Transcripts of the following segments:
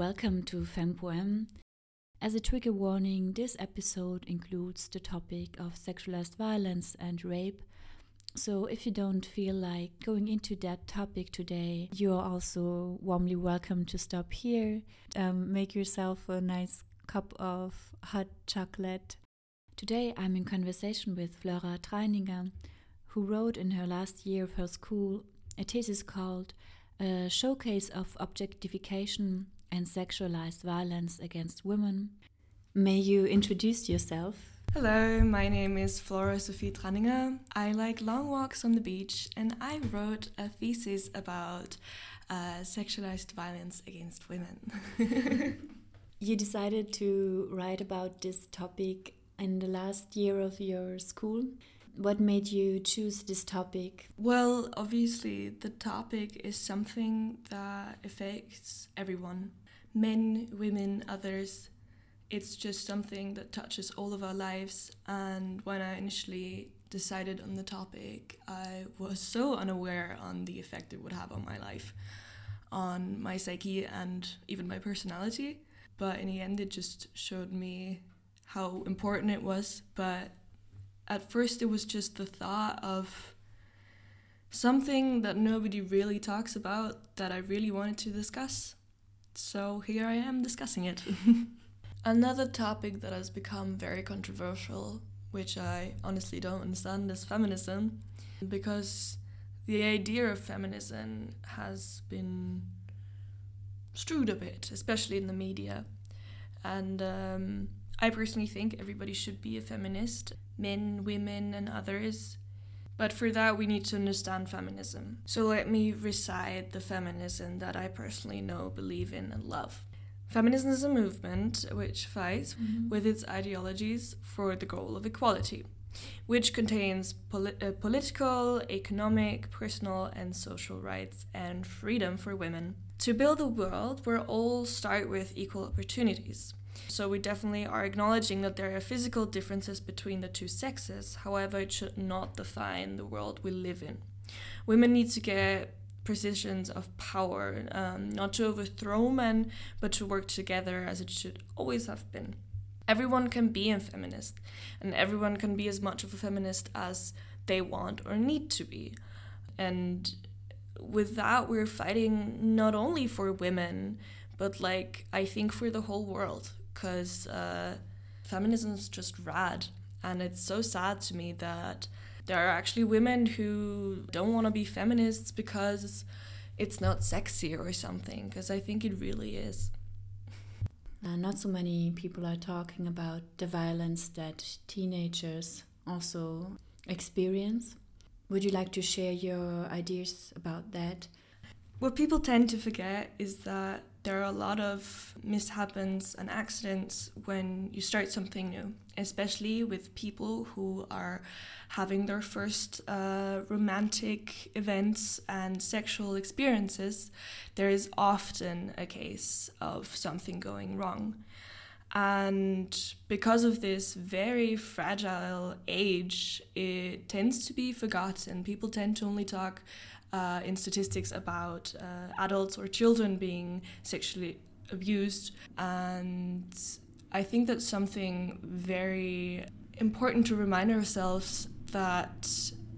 welcome to FemPoem. As a trigger warning, this episode includes the topic of sexualized violence and rape. So, if you don't feel like going into that topic today, you are also warmly welcome to stop here. Um, make yourself a nice cup of hot chocolate. Today, I'm in conversation with Flora Traninger, who wrote in her last year of her school a thesis called A Showcase of Objectification and Sexualized Violence Against Women. May you introduce yourself? Hello, my name is Flora Sophie Traninger. I like long walks on the beach, and I wrote a thesis about uh, sexualized violence against women. you decided to write about this topic in the last year of your school. What made you choose this topic? Well, obviously, the topic is something that affects everyone men, women, others. It's just something that touches all of our lives. And when I initially decided on the topic, I was so unaware on the effect it would have on my life, on my psyche, and even my personality. But in the end, it just showed me how important it was. But at first, it was just the thought of something that nobody really talks about that I really wanted to discuss. So here I am discussing it. Another topic that has become very controversial, which I honestly don't understand, is feminism. Because the idea of feminism has been strewed a bit, especially in the media. And um, I personally think everybody should be a feminist men, women, and others. But for that, we need to understand feminism. So let me recite the feminism that I personally know, believe in, and love. Feminism is a movement which fights mm-hmm. with its ideologies for the goal of equality, which contains poli- uh, political, economic, personal, and social rights and freedom for women. To build a world where all start with equal opportunities. So we definitely are acknowledging that there are physical differences between the two sexes. However, it should not define the world we live in. Women need to get positions of power, um, not to overthrow men, but to work together as it should always have been. Everyone can be a feminist, and everyone can be as much of a feminist as they want or need to be. And with that, we're fighting not only for women, but like I think for the whole world because uh, feminism is just rad. And it's so sad to me that there are actually women who don't want to be feminists because it's not sexy or something, because I think it really is. Uh, not so many people are talking about the violence that teenagers also experience. Would you like to share your ideas about that? What people tend to forget is that there are a lot of mishaps and accidents when you start something new, especially with people who are having their first uh, romantic events and sexual experiences. There is often a case of something going wrong. And because of this very fragile age, it tends to be forgotten. People tend to only talk uh, in statistics about uh, adults or children being sexually abused. And I think that's something very important to remind ourselves that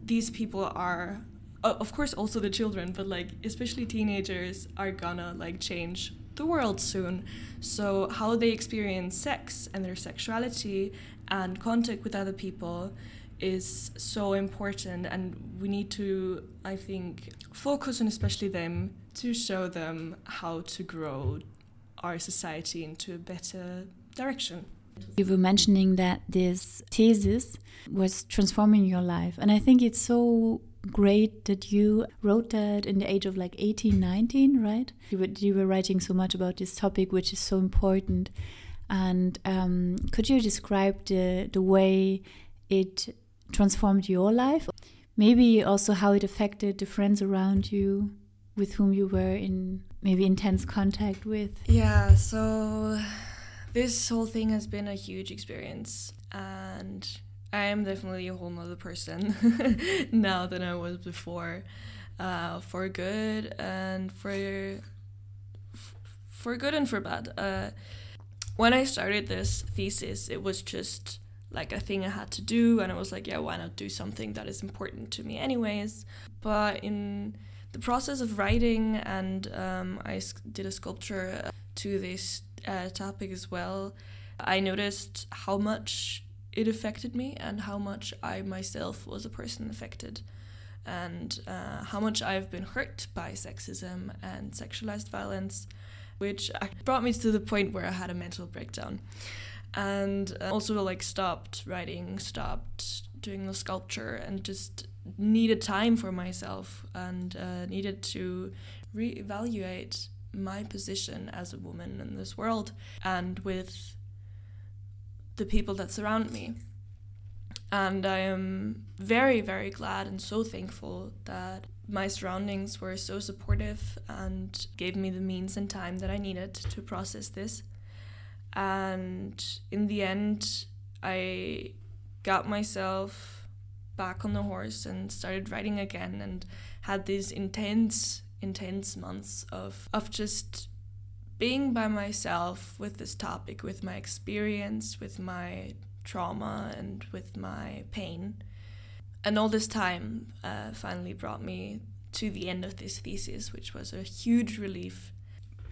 these people are of course also the children but like especially teenagers are gonna like change the world soon so how they experience sex and their sexuality and contact with other people is so important and we need to i think focus on especially them to show them how to grow our society into a better direction. You were mentioning that this thesis was transforming your life and i think it's so great that you wrote that in the age of like 18 19 right? You were, you were writing so much about this topic which is so important and um, could you describe the the way it transformed your life? Maybe also how it affected the friends around you with whom you were in maybe intense contact with? Yeah, so this whole thing has been a huge experience and I am definitely a whole nother person now than I was before. Uh, for good and for for good and for bad. Uh, when I started this thesis, it was just like a thing I had to do, and I was like, yeah, why not do something that is important to me, anyways? But in the process of writing, and um, I did a sculpture to this uh, topic as well, I noticed how much it affected me and how much I myself was a person affected and uh, how much I've been hurt by sexism and sexualized violence, which brought me to the point where I had a mental breakdown. And uh, also, like, stopped writing, stopped doing the sculpture, and just needed time for myself and uh, needed to reevaluate my position as a woman in this world and with the people that surround me. And I am very, very glad and so thankful that my surroundings were so supportive and gave me the means and time that I needed to process this. And in the end, I got myself back on the horse and started riding again and had these intense, intense months of, of just being by myself with this topic, with my experience, with my trauma, and with my pain. And all this time uh, finally brought me to the end of this thesis, which was a huge relief.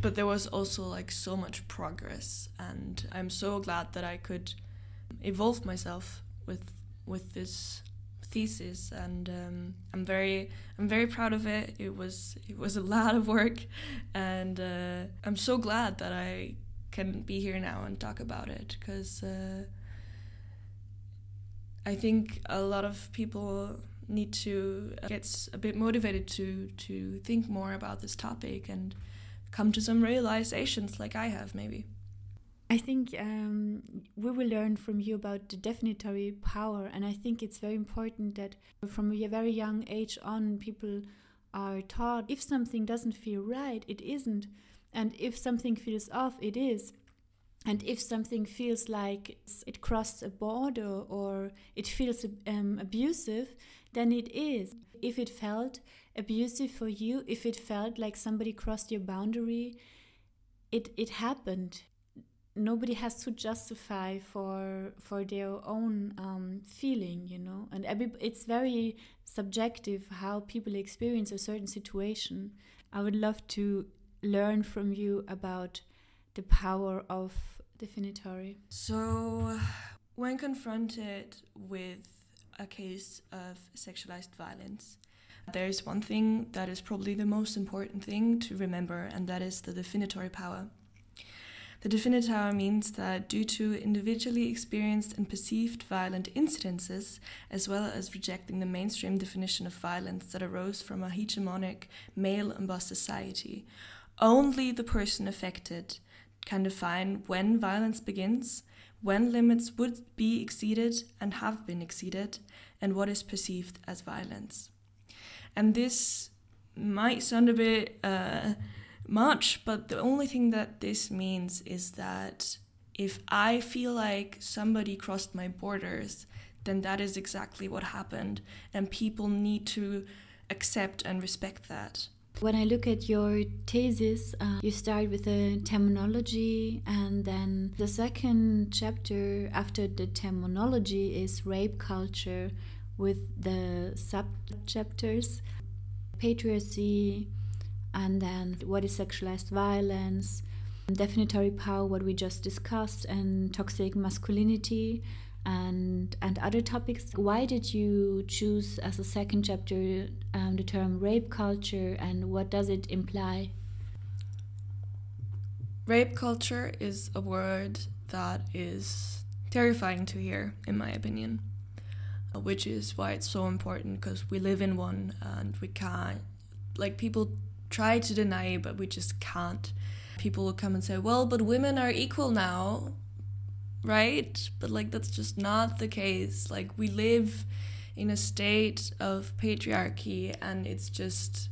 But there was also like so much progress, and I'm so glad that I could evolve myself with with this thesis, and um, I'm very I'm very proud of it. It was it was a lot of work, and uh, I'm so glad that I can be here now and talk about it because uh, I think a lot of people need to get a bit motivated to to think more about this topic and come to some realizations like I have maybe. I think um, we will learn from you about the definitory power, and I think it's very important that from a very young age on, people are taught if something doesn't feel right, it isn't, and if something feels off, it is. And if something feels like it crossed a border or it feels um, abusive, then it is. If it felt abusive for you, if it felt like somebody crossed your boundary, it, it happened. Nobody has to justify for for their own um, feeling you know? And every, it's very subjective how people experience a certain situation. I would love to learn from you about the power of definitory. So when confronted with a case of sexualized violence there is one thing that is probably the most important thing to remember and that is the definitory power the definitory means that due to individually experienced and perceived violent incidences, as well as rejecting the mainstream definition of violence that arose from a hegemonic male embossed society, only the person affected can define when violence begins, when limits would be exceeded and have been exceeded, and what is perceived as violence. And this might sound a bit. Uh, much, but the only thing that this means is that if I feel like somebody crossed my borders, then that is exactly what happened, and people need to accept and respect that. When I look at your thesis, uh, you start with the terminology, and then the second chapter after the terminology is rape culture, with the sub chapters patriarchy, and then what is sexualized violence, definitory power, what we just discussed, and toxic masculinity, and and other topics. Why did you choose as a second chapter um, the term rape culture, and what does it imply? Rape culture is a word that is terrifying to hear, in my opinion, which is why it's so important because we live in one and we can't, like, people try to deny it, but we just can't. People will come and say, well, but women are equal now, right? But like, that's just not the case. Like, we live in a state of patriarchy, and it's just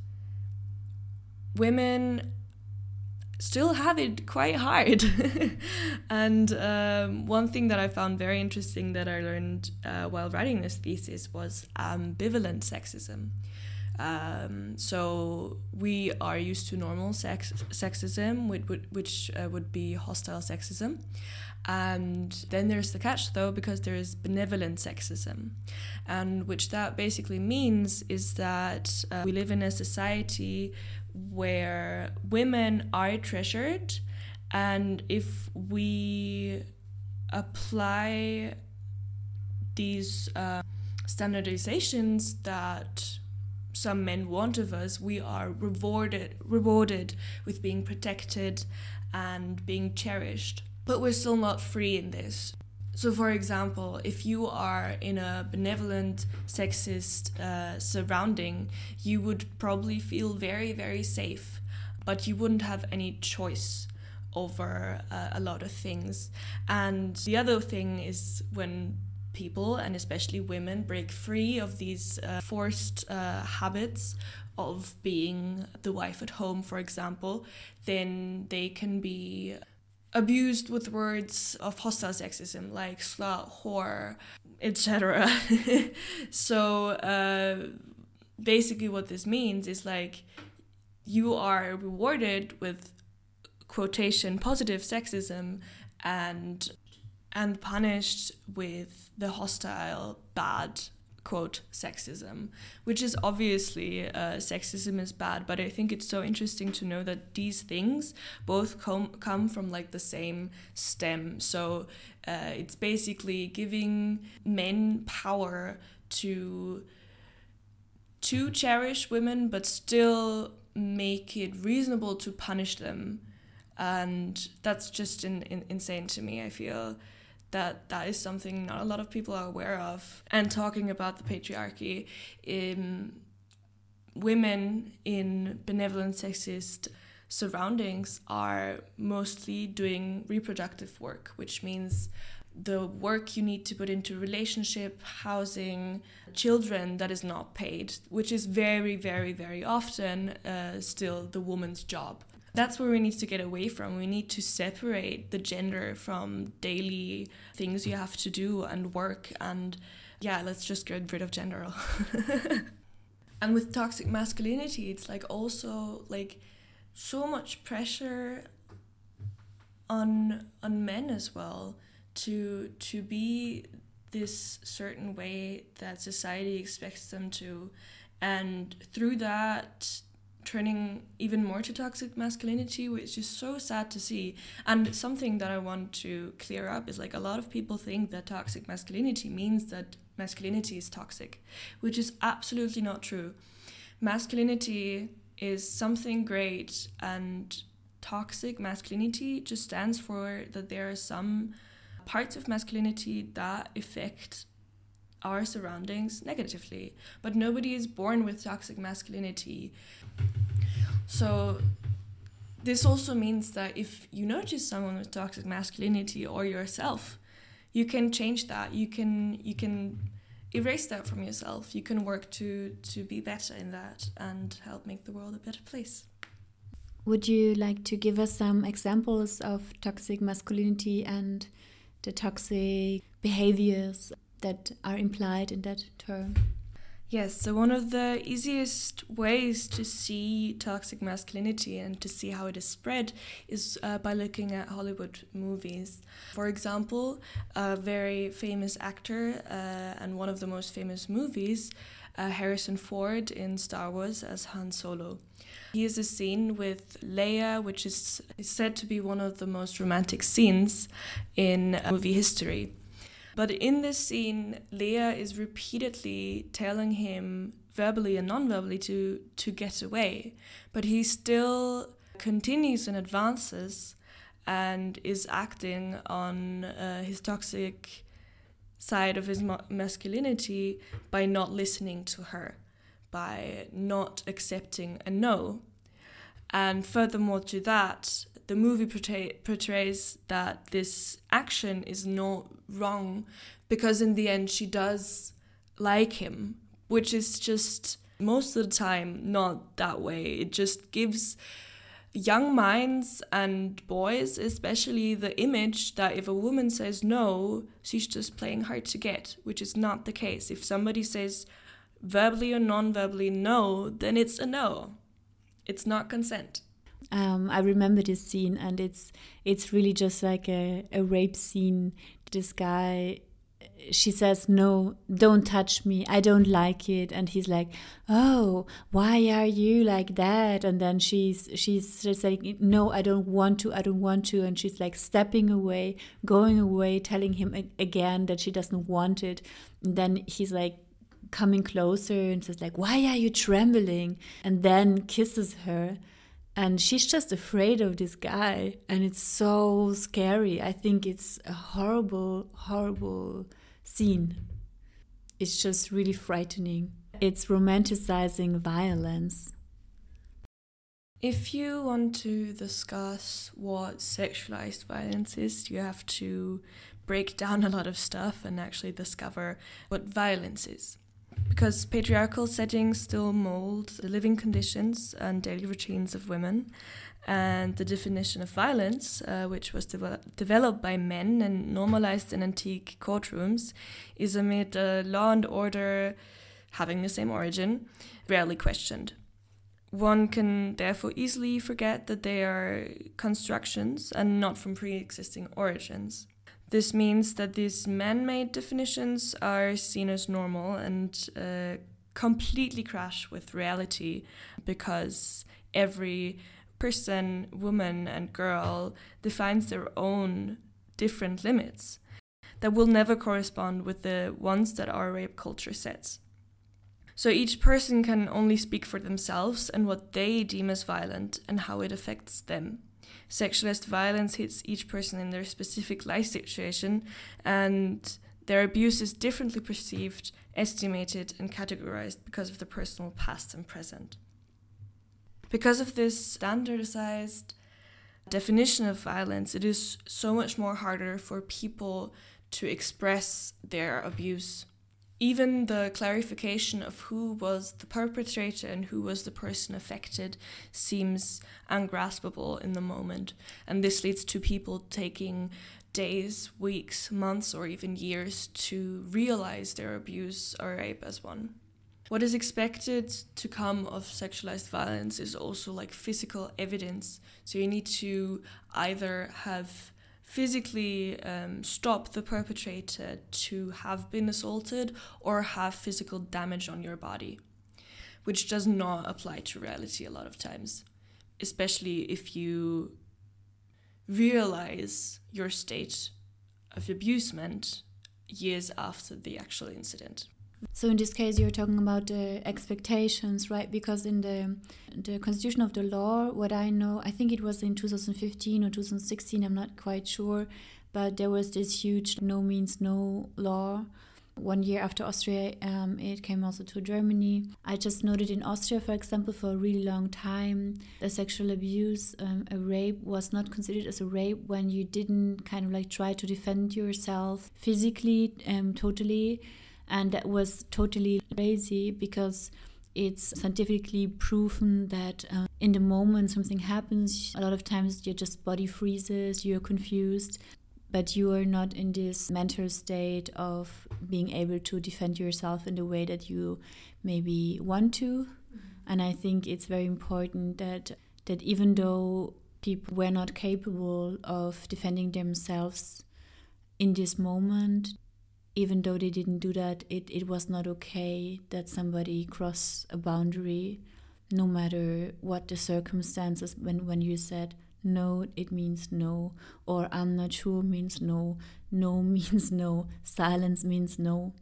women still have it quite hard. and um, one thing that I found very interesting that I learned uh, while writing this thesis was ambivalent sexism Um, so we are used to normal sex sexism, which would which uh, would be hostile sexism. And then there's the catch though, because there is benevolent sexism. And which that basically means is that uh, we live in a society where women are treasured. And if we apply these uh, standardizations that some men want of us, we are rewarded rewarded with being protected and being cherished. But we're still not free in this. So, for example, if you are in a benevolent, sexist uh, surrounding, you would probably feel very, very safe, but you wouldn't have any choice over uh, a lot of things. And the other thing is when people, and especially women, break free of these uh, forced uh, habits of being the wife at home, for example, then they can be abused with words of hostile sexism like slut, whore, etc. so uh, basically, what this means is like you are rewarded with quotation positive sexism and and punished with the hostile bad quote sexism which is obviously uh, sexism is bad but i think it's so interesting to know that these things both com- come from like the same stem. So uh, it's basically giving men power to to cherish women but still make it reasonable to punish them. And that's just in, in, insane to me i feel that that is something not a lot of people are aware of. And talking about the patriarchy, in women in benevolent sexist surroundings are mostly doing reproductive work, which means the work you need to put into relationship, housing, children that is not paid, which is very, very, very often uh, still the woman's job that's where we need to get away from. We need to separate the gender from daily things you have to do and work and yeah, let's just get rid of gender. and with toxic masculinity, it's like also like so much pressure on on men as well to to be this certain way that society expects them to and through that turning even more to toxic masculinity, which is so sad to see. And something that I want to clear up is like a lot of people think that toxic masculinity means that masculinity is toxic, which is absolutely not true. Masculinity is something great, and toxic masculinity just stands for that there are some parts of masculinity that affect our surroundings negatively. But nobody is born with toxic masculinity. So this also means that if you notice someone with toxic masculinity or yourself, you can change that. You can you can erase that from yourself. You can work to to be better in that and help make the world a better place. Would you like to give us some examples of toxic masculinity and the toxic behaviors that are implied in that term? Yes, so one of the easiest ways to see toxic masculinity and to see how it is spread is uh, by looking at Hollywood movies. For example, a very famous actor uh, and one of the most famous movies, uh, Harrison Ford in Star Wars as Han Solo. He a scene with Leia, which is, is said to be one of the most romantic scenes in movie history. But in this scene, Leia is repeatedly telling him verbally and non-verbally to to get away, but he still continues and advances and is acting on uh, his toxic side of his ma masculinity by not listening to her, by not accepting a no. And furthermore to that, the movie portray- portrays that this action is not wrong because in the end she does like him, which is just most of the time not that way. It just gives young minds and boys, especially, the image that if a woman says no, she's just playing hard to get, which is not the case. If somebody says verbally or non verbally no, then it's a no. It's not consent. Um, I remember this scene, and it's it's really just like a, a rape scene. This guy she says no don't touch me. I don't like it. And he's like oh why are you like that? And then she's she's just like no i don't want to i don't want to. And she's like stepping away going away telling him again that she doesn't want it. And then he's like coming closer and says like why are you trembling? And then kisses her and she's just afraid of this guy and it's so scary i think it's a horrible horrible scene. It's just really frightening. It's romanticizing violence. If you want to discuss what sexualized violence is, you have to break down a lot of stuff and actually discover what violence is. Because patriarchal settings still mold the living conditions and daily routines of women, and the definition of violence, uh, which was de developed by men and normalized in antique courtrooms, is amid uh, law and order having the same origin, rarely questioned. One can therefore easily forget that they are constructions and not from pre existing origins. This means that these man made definitions are seen as normal and uh, completely crash with reality because every person, woman, and girl defines their own different limits that will never correspond with the ones that our rape culture sets. So each person can only speak for themselves and what they deem as violent and how it affects them. Sexualized violence hits each person in their specific life situation, and their abuse is differently perceived, estimated, and categorized because of the personal past and present. Because of this standardized definition of violence, it is so much more harder for people to express their abuse. Even the clarification of who was the perpetrator and who was the person affected seems ungraspable in the moment. And this leads to people taking days, weeks, months, or even years to realize their abuse or rape as one what is expected to come of sexualized violence is also like physical evidence. So you need to either have physically um, stop the perpetrator to have been assaulted or have physical damage on your body, which does not apply to reality a lot of times, especially if you realize your state of abusement years after the actual incident. So in this case, you're talking about the expectations, right? Because in the the constitution of the law, what I know, I think it was in 2015 or 2016. I'm not quite sure, but there was this huge no means no law. One year after Austria, um, it came also to Germany. I just noted in Austria, for example, for a really long time, a sexual abuse, um, a rape was not considered as a rape when you didn't kind of like try to defend yourself physically, um, totally and that was totally crazy because it's scientifically proven that uh, in the moment something happens, a lot of times your just body freezes, you're confused, but you are not in this mental state of being able to defend yourself in the way that you maybe want to. Mm-hmm. And I think it's very important that that even though people were not capable of defending themselves in this moment, even though they didn't do that, it, it was not okay that somebody crossed a boundary, no matter what the circumstances. When, when you said no, it means no, or I'm not sure means no, no means no, silence means no.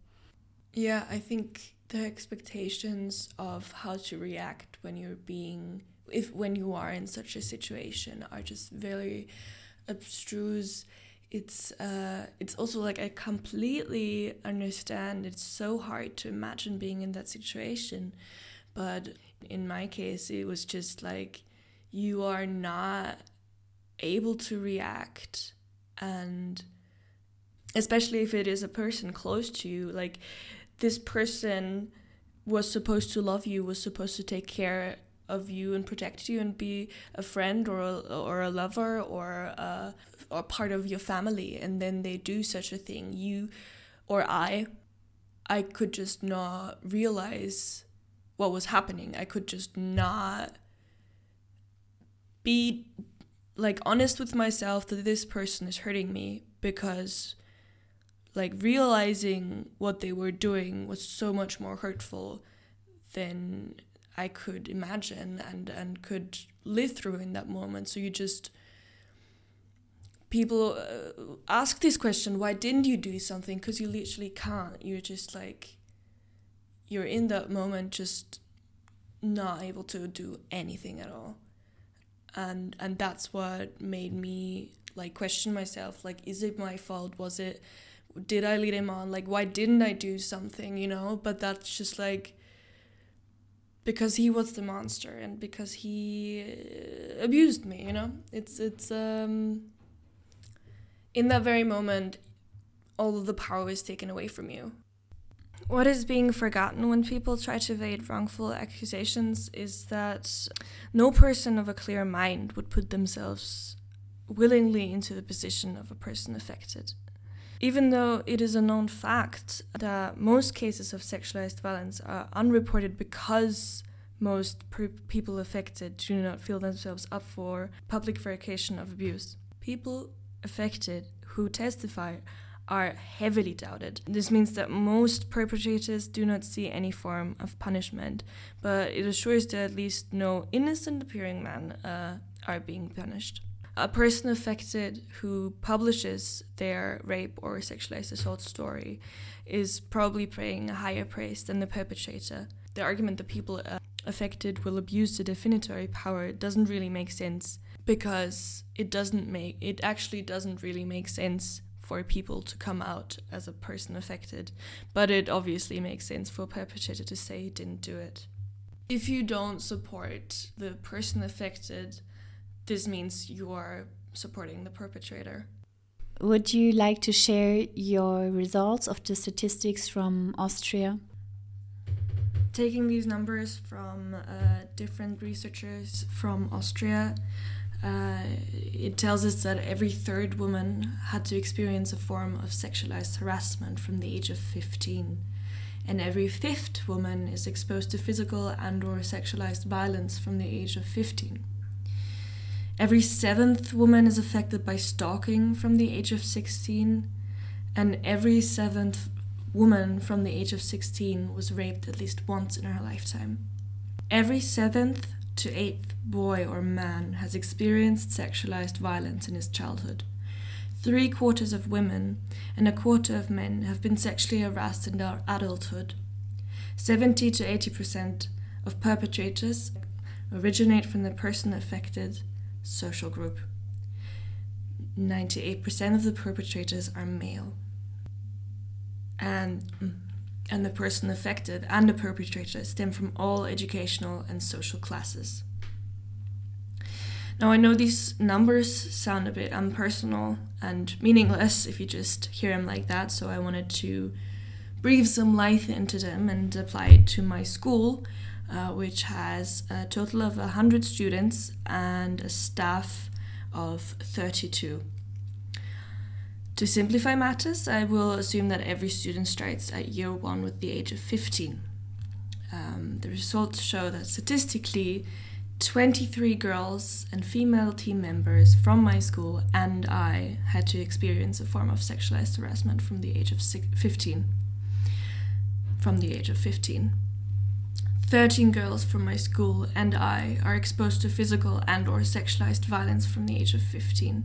Yeah, I think the expectations of how to react when you're being, if when you are in such a situation, are just very abstruse it's uh, it's also like I completely understand. It's so hard to imagine being in that situation, but in my case, it was just like you are not able to react, and especially if it is a person close to you, like this person was supposed to love you, was supposed to take care of you and protect you and be a friend or a, or a lover or a, or part of your family and then they do such a thing you or I I could just not realize what was happening. I could just not be like honest with myself that this person is hurting me because like realizing what they were doing was so much more hurtful than I could imagine and and could live through in that moment. So you just people uh, ask this question, why didn't you do something? Because you literally can't. You're just like you're in that moment, just not able to do anything at all. And and that's what made me like question myself. Like, is it my fault? Was it? Did I lead him on? Like, why didn't I do something? You know. But that's just like because he was the monster and because he uh, abused me you know? It's it's um in that very moment all of the power is taken away from you. What is being forgotten when people try to evade wrongful accusations is that no person of a clear mind would put themselves willingly into the position of a person affected even though it is a known fact that most cases of sexualized violence are unreported because most people affected do not feel themselves up for public verification of abuse. People affected who testify are heavily doubted. This means that most perpetrators do not see any form of punishment, but it assures that at least no innocent appearing men uh, are being punished a person affected who publishes their rape or sexualized assault story is probably paying a higher price than the perpetrator. The argument that people uh, affected will abuse the definitory power doesn't really make sense because it doesn't make it actually doesn't really make sense for people to come out as a person affected, but it obviously makes sense for a perpetrator to say he didn't do it. If you don't support the person affected, this means you are supporting the perpetrator. Would you like to share your results of the statistics from Austria? Taking these numbers from uh, different researchers from Austria, uh, it tells us that every third woman had to experience a form of sexualized harassment from the age of 15 and every fifth woman is exposed to physical and or sexualized violence from the age of 15 Every seventh woman is affected by stalking from the age of 16, and every seventh woman from the age of 16 was raped at least once in her lifetime. Every seventh to eighth boy or man has experienced sexualized violence in his childhood. Three quarters of women and a quarter of men have been sexually harassed in their adulthood. 70 to 80 percent of perpetrators originate from the person affected social group. 98% of the perpetrators are male. And, mm, and the person affected and the perpetrator stem from all educational and social classes. Now, I know these numbers sound a bit impersonal and meaningless if you just hear them like that, so I wanted to breathe some life into them and apply it to my school uh, which has a total of 100 students and a staff of 32. To simplify matters, I will assume that every student starts at year one with the age of 15. Um, the results show that statistically, 23 girls and female team members from my school and I had to experience a form of sexualized harassment from the age of 15. From the age of 15. 13 girls from my school and I are exposed to physical and or sexualized violence from the age of 15.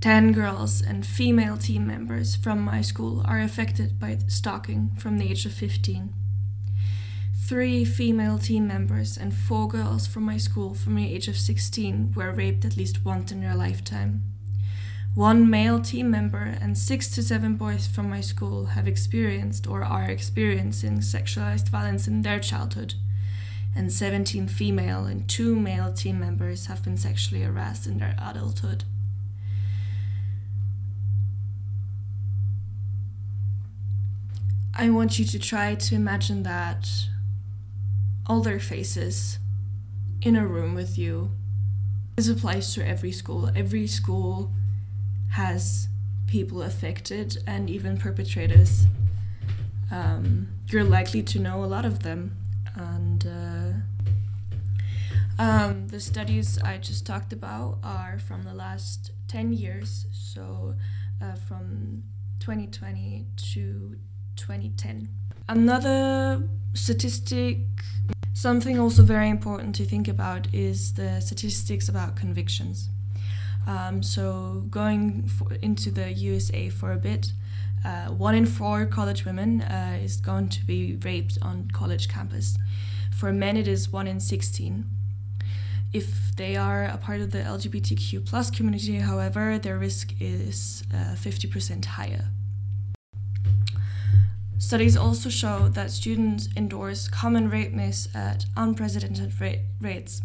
10 girls and female team members from my school are affected by stalking from the age of 15. 3 female team members and 4 girls from my school from the age of 16 were raped at least once in their lifetime. One male team member and six to seven boys from my school have experienced or are experiencing sexualized violence in their childhood, and 17 female and two male team members have been sexually harassed in their adulthood. I want you to try to imagine that all their faces in a room with you. This applies to every school. Every school has people affected and even perpetrators. um, you're likely to know a lot of them. And uh, um, the studies I just talked about are from the last 10 years, so uh, from 2020 to 2010. Another statistic, something also very important to think about, is the statistics about convictions. Um, so, going for, into the USA for a bit, uh, one in four college women uh, is going to be raped on college campus. For men, it is one in 16. If they are a part of the LGBTQ plus community, however, their risk is uh, 50% higher. Studies also show that students endorse common rape myths at unprecedented ra- rates.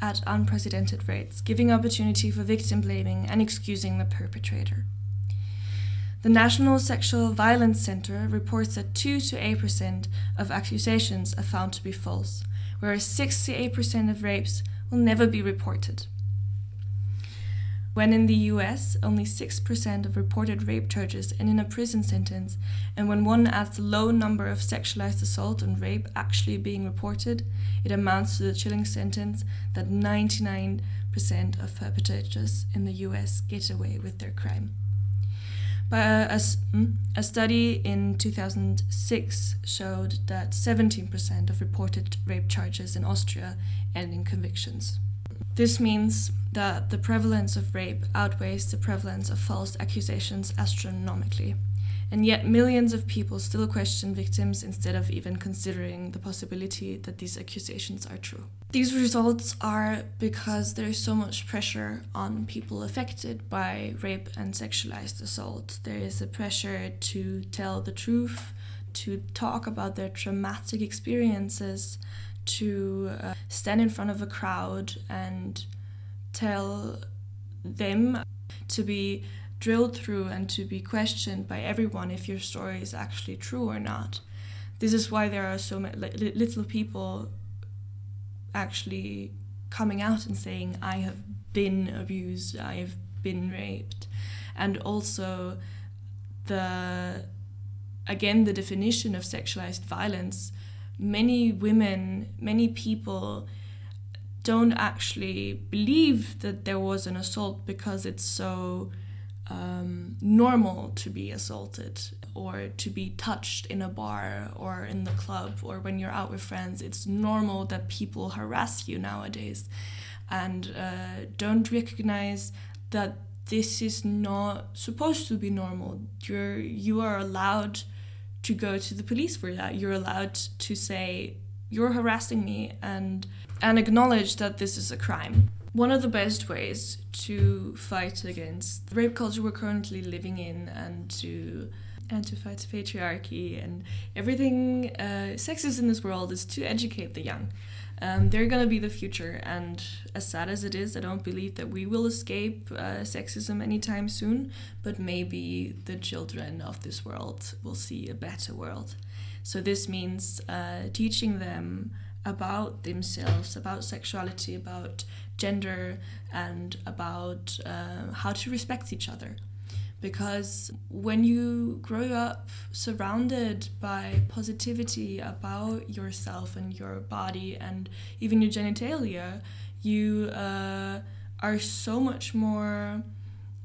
At unprecedented rates, giving opportunity for victim blaming and excusing the perpetrator. The National Sexual Violence Center reports that 2 to 8% of accusations are found to be false, whereas 68% of rapes will never be reported. When in the US, only 6% of reported rape charges end in a prison sentence, and when one adds the low number of sexualized assault and rape actually being reported, it amounts to the chilling sentence that 99% of perpetrators in the US get away with their crime. But a, hmm, a, study in 2006 showed that 17% of reported rape charges in Austria end in convictions. This means that the prevalence of rape outweighs the prevalence of false accusations astronomically. And yet, millions of people still question victims instead of even considering the possibility that these accusations are true. These results are because there is so much pressure on people affected by rape and sexualized assault. There is a pressure to tell the truth, to talk about their traumatic experiences, to uh, stand in front of a crowd and tell them to be drilled through and to be questioned by everyone if your story is actually true or not. This is why there are so many little people actually coming out and saying, I have been abused, I have been raped. And also, the again, the definition of sexualized violence. Many women, many people don't actually believe that there was an assault because it's so um, normal to be assaulted or to be touched in a bar or in the club or when you're out with friends. It's normal that people harass you nowadays and uh, don't recognize that this is not supposed to be normal. You're you are allowed to go to the police for that. You're allowed to say you're harassing me and and acknowledge that this is a crime. One of the best ways to fight against the rape culture we're currently living in and to and to fight patriarchy and everything uh, sexist in this world is to educate the young. Um, they're gonna be the future, and as sad as it is, I don't believe that we will escape uh, sexism anytime soon. But maybe the children of this world will see a better world. So this means uh, teaching them about themselves, about sexuality, about gender, and about uh, how to respect each other. Because when you grow up surrounded by positivity about yourself and your body and even your genitalia, you uh, are so much more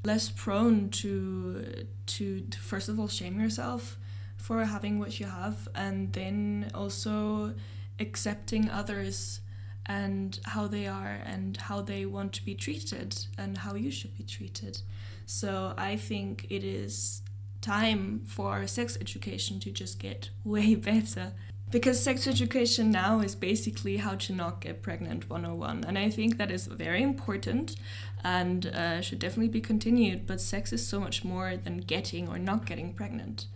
less prone to, to to first of all shame yourself for having what you have and then also accepting others and how they are and how they want to be treated and how you should be treated. So I think it is time for sex education to just get way better. Because sex education now is basically how to not get pregnant 101. And I think that is very important and uh, should definitely be continued. But sex is so much more than getting or not getting pregnant.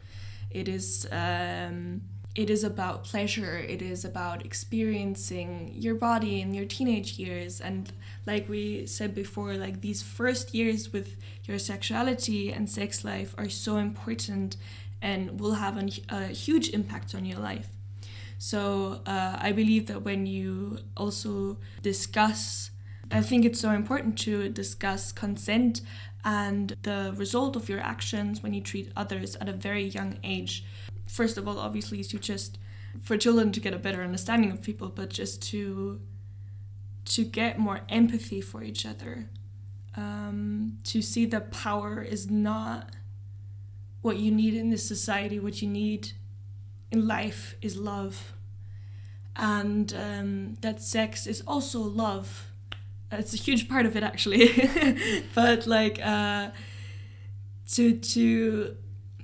It is. Um, it is about pleasure it is about experiencing your body in your teenage years and like we said before like these first years with your sexuality and sex life are so important and will have an, a huge impact on your life. So uh, i believe that when you also discuss i think it's so important to discuss consent and the result of your actions when you treat others at a very young age. First of all, obviously, to just for children to get a better understanding of people, but just to to get more empathy for each other, um, to see that power is not what you need in this society. What you need in life is love, and um, that sex is also love. It's a huge part of it, actually. but like uh, to to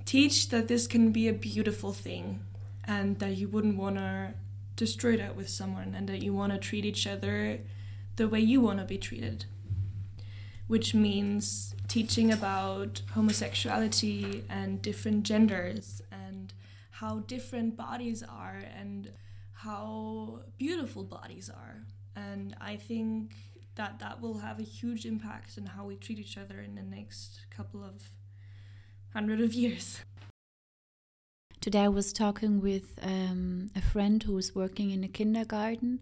teach that this can be a beautiful thing and that you wouldn't want to destroy that with someone and that you want to treat each other the way you want to be treated. Which means teaching about homosexuality and different genders and how different bodies are and how beautiful bodies are. And i think that that will have a huge impact on how we treat each other in the next couple of hundred of years Today I was talking with um, a friend who is working in a kindergarten,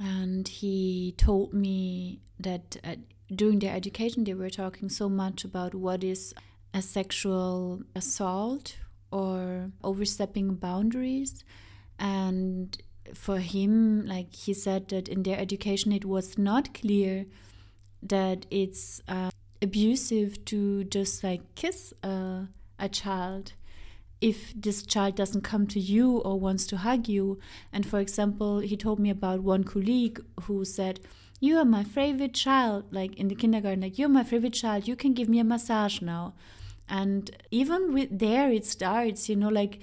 and he told me that uh, during their education they were talking so much about what is a sexual assault or overstepping boundaries. And for him, like he said, that in their education it was not clear that it's uh, abusive to just like kiss a, a child if this child doesn't come to you or wants to hug you. And for example, he told me about one colleague who said, You are my favorite child, like in the kindergarten, like, You're my favorite child, you can give me a massage now. And even with there, it starts, you know, like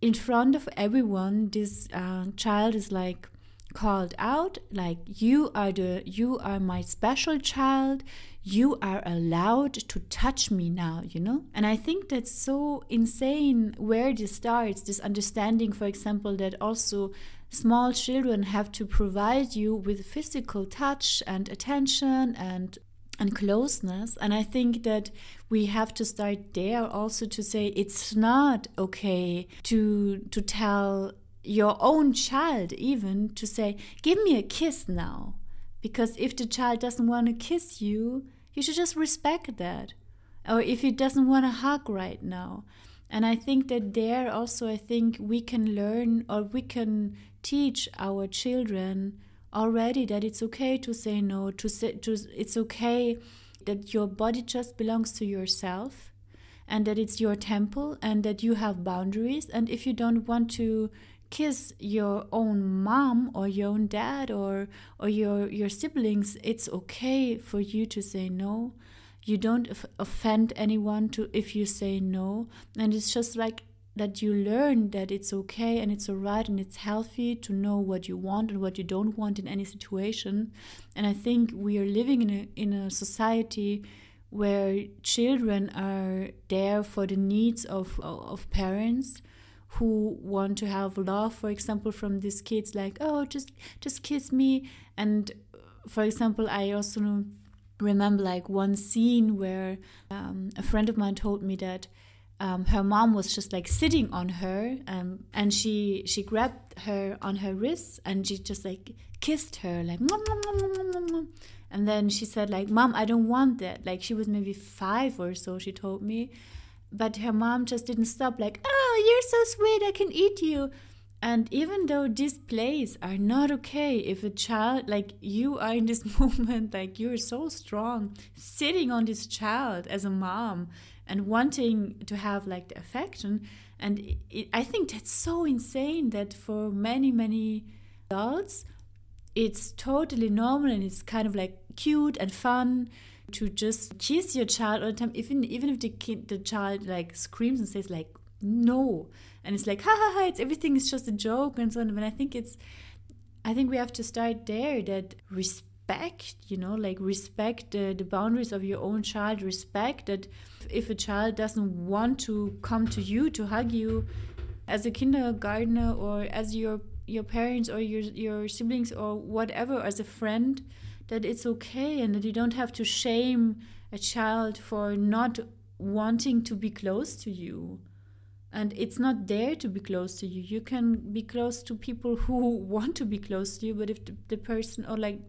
in front of everyone, this uh, child is like, called out like you are the you are my special child you are allowed to touch me now, you know? And I think that's so insane where this starts, this understanding, for example, that also small children have to provide you with physical touch and attention and and closeness and i think that we have to start there also to say it's not okay to to tell your own child even to say give me a kiss now because if the child doesn't want to kiss you, you should just respect that. Or if he doesn't want to hug right now. And I think that there also, I think we can learn or we can teach our children already that it's okay to say no, to say, to, it's okay that your body just belongs to yourself and that it's your temple and that you have boundaries. And if you don't want to kiss your own mom or your own dad or or your your siblings it's okay for you to say no. You don't offend anyone to if you say no. And it's just like that you learn that it's okay and it's alright and it's healthy to know what you want and what you don't want in any situation. And i think we are living in a in a society where children are there for the needs of of parents who want to have love for example from these kids like oh just just kiss me. And for example i also remember like one scene where um, a friend of mine told me that um, her mom was just like sitting on her um, and she she grabbed her on her wrists and she just like kissed her like and then she said like mom i don't want that. Like she was maybe five or so she told me but her mom just didn't stop like oh you're so sweet i can eat you. And even though these plays are not okay if a child like you are in this moment like you're so strong sitting on this child as a mom and wanting to have like the affection and it, it, i think that's so insane that for many many adults it's totally normal and it's kind of like cute and fun to just kiss your child all the time, even even if the kid the child like screams and says like no, and it's like ha ha ha, it's everything is just a joke and so on. But I think it's, I think we have to start there that respect, you know, like respect the, the boundaries of your own child. Respect that if a child doesn't want to come to you to hug you, as a kindergartner or as your your parents or your your siblings or whatever as a friend that it's okay and that you don't have to shame a child for not wanting to be close to you and it's not there to be close to you you can be close to people who want to be close to you but if the, the person or like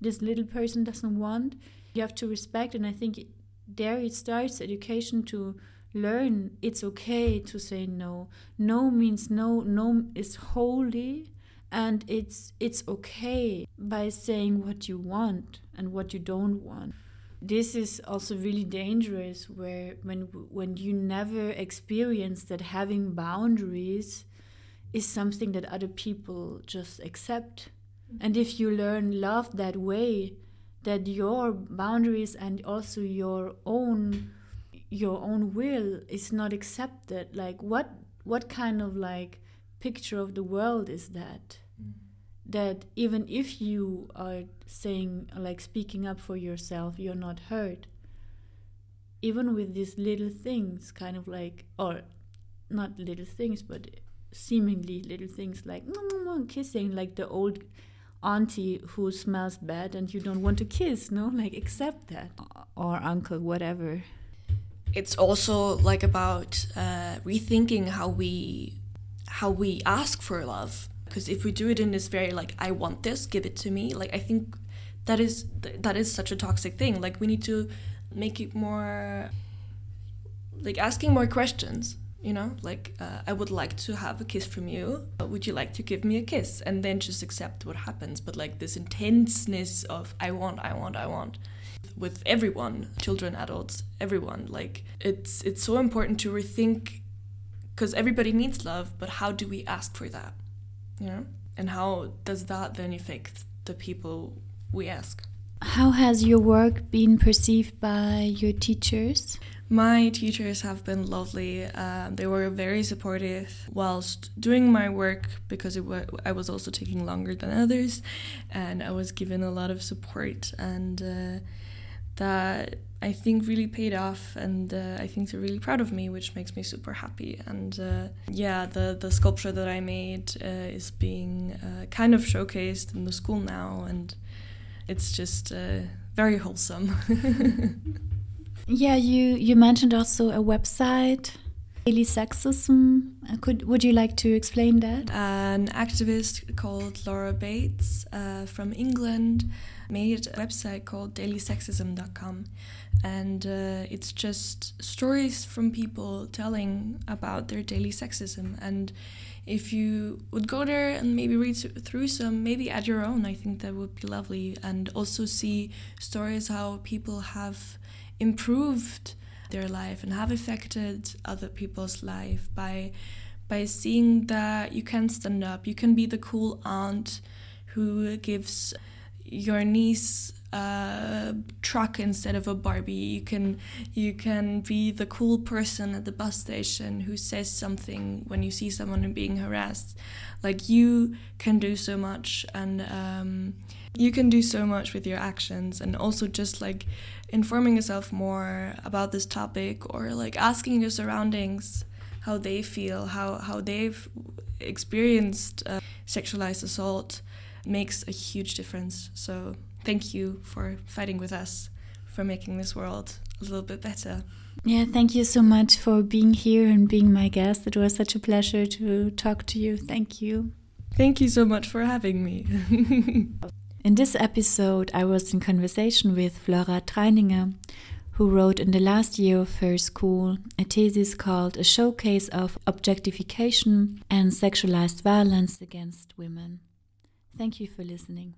this little person doesn't want you have to respect and i think there it starts education to learn it's okay to say no. No means no. No is holy and it's it's okay by saying what you want and what you don't want. This is also really dangerous where when when you never experience that having boundaries is something that other people just accept. And if you learn love that way that your boundaries and also your own your own will is not accepted like what what kind of like picture of the world is that mm. that even if you are saying like speaking up for yourself you're not heard. Even with these little things kind of like or not little things but seemingly little things like kissing like the old auntie who smells bad and you don't want to kiss no? Like accept that. Or uncle whatever. It's also like about uh, rethinking how we how we ask for love. Because if we do it in this very like i want this give it to me like i think that is that is such a toxic thing. Like we need to make it more like asking more questions you know? Like uh, i would like to have a kiss from you. Would you like to give me a kiss? And then just accept what happens. But like this intenseness of i want i want i want with everyone children adults everyone like it's it's so important to rethink because everybody needs love but how do we ask for that you know and how does that then affect the people we ask how has your work been perceived by your teachers my teachers have been lovely. Uh, they were very supportive whilst doing my work because it I was also taking longer than others, and I was given a lot of support. And uh, that I think really paid off, and uh, I think they're really proud of me, which makes me super happy. And uh, yeah, the the sculpture that I made uh, is being uh, kind of showcased in the school now, and it's just uh, very wholesome. yeah, you you mentioned also a website. Daily sexism. Uh, could would you like to explain that? An activist called Laura Bates from England made a website called dailysexism.com and uh, it's just stories from people telling about their daily sexism and if you would go there and maybe read through some maybe add your own i think that would be lovely and also see stories how people have improved their life and have affected other people's life by by seeing that you can stand up you can be the cool aunt who gives your niece a truck instead of a Barbie. You can you can be the cool person at the bus station who says something when you see someone being harassed. Like you can do so much, and um, you can do so much with your actions, and also just like informing yourself more about this topic or like asking your surroundings how they feel, how how they've experienced uh, sexualized assault makes a huge difference. So thank you for fighting with us, for making this world a little bit better. Yeah, thank you so much for being here and being my guest. It was such a pleasure to talk to you. Thank you. Thank you so much for having me. in this episode, I was in conversation with Flora Traninger, who wrote in the last year of her school a thesis called A Showcase of Objectification and Sexualized Violence Against Women. Thank you for listening.